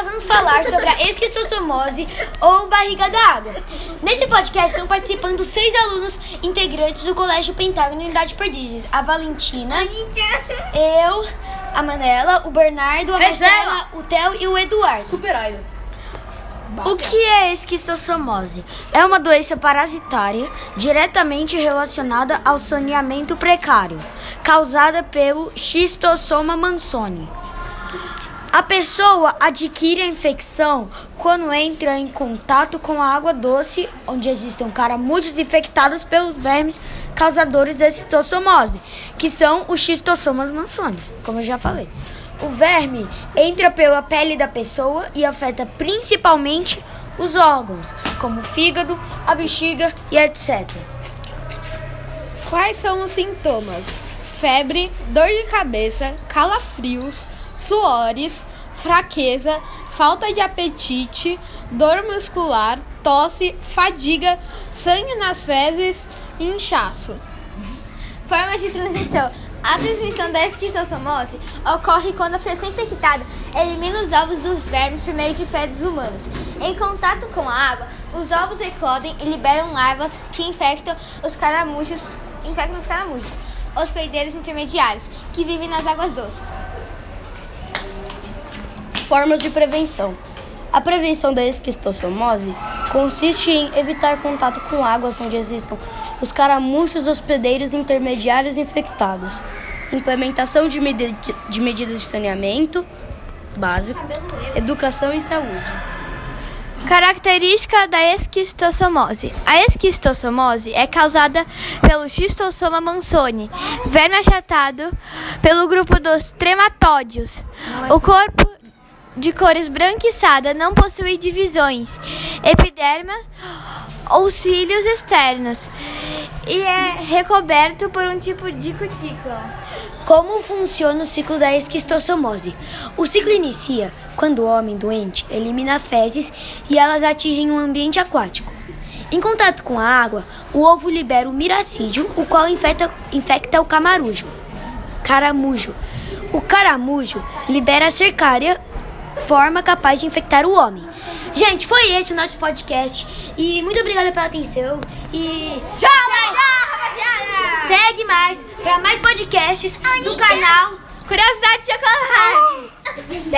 nós vamos falar sobre a esquistossomose ou barriga d'água. Nesse podcast estão participando seis alunos integrantes do Colégio Pentágono Unidade Perdizes. A Valentina, eu, a Manela, o Bernardo, a Marcela, o Theo e o Eduardo. Super. O que é esquistossomose? É uma doença parasitária diretamente relacionada ao saneamento precário, causada pelo Schistossoma mansoni. A pessoa adquire a infecção quando entra em contato com a água doce, onde existem caramujos infectados pelos vermes causadores da esquistossomose, que são os Schistossomas mansoni, como eu já falei. O verme entra pela pele da pessoa e afeta principalmente os órgãos, como o fígado, a bexiga e etc. Quais são os sintomas? Febre, dor de cabeça, calafrios, suores, fraqueza, falta de apetite, dor muscular, tosse, fadiga, sangue nas fezes e inchaço. Formas de transmissão. A transmissão da esquistossomose ocorre quando a pessoa infectada elimina os ovos dos vermes por meio de fezes humanas. Em contato com a água, os ovos eclodem e liberam larvas que infectam os caramujos, infectam os caramujos, hospedeiros intermediários, que vivem nas águas doces. Formas de prevenção. A prevenção da esquistossomose consiste em evitar contato com águas onde existam os caramuchos hospedeiros intermediários infectados. Implementação de, medi de medidas de saneamento básico, educação e saúde. Característica da esquistossomose. A esquistossomose é causada pelo Schistossoma mansoni, verme achatado pelo grupo dos trematódios. O corpo de cores branquiçada não possui divisões, epidermas ou cílios externos e é recoberto por um tipo de cutícula. Como funciona o ciclo da esquistossomose? O ciclo inicia quando o homem doente elimina fezes e elas atingem um ambiente aquático. Em contato com a água, o ovo libera o miracídio, o qual infecta, infecta o camarujo. Caramujo. O caramujo libera a cercária, forma capaz de infectar o homem. Gente, foi esse o nosso podcast. E muito obrigada pela atenção. E. Tchau, rapaziada! Segue mais para mais podcasts do canal Curiosidade de chocolate! Segue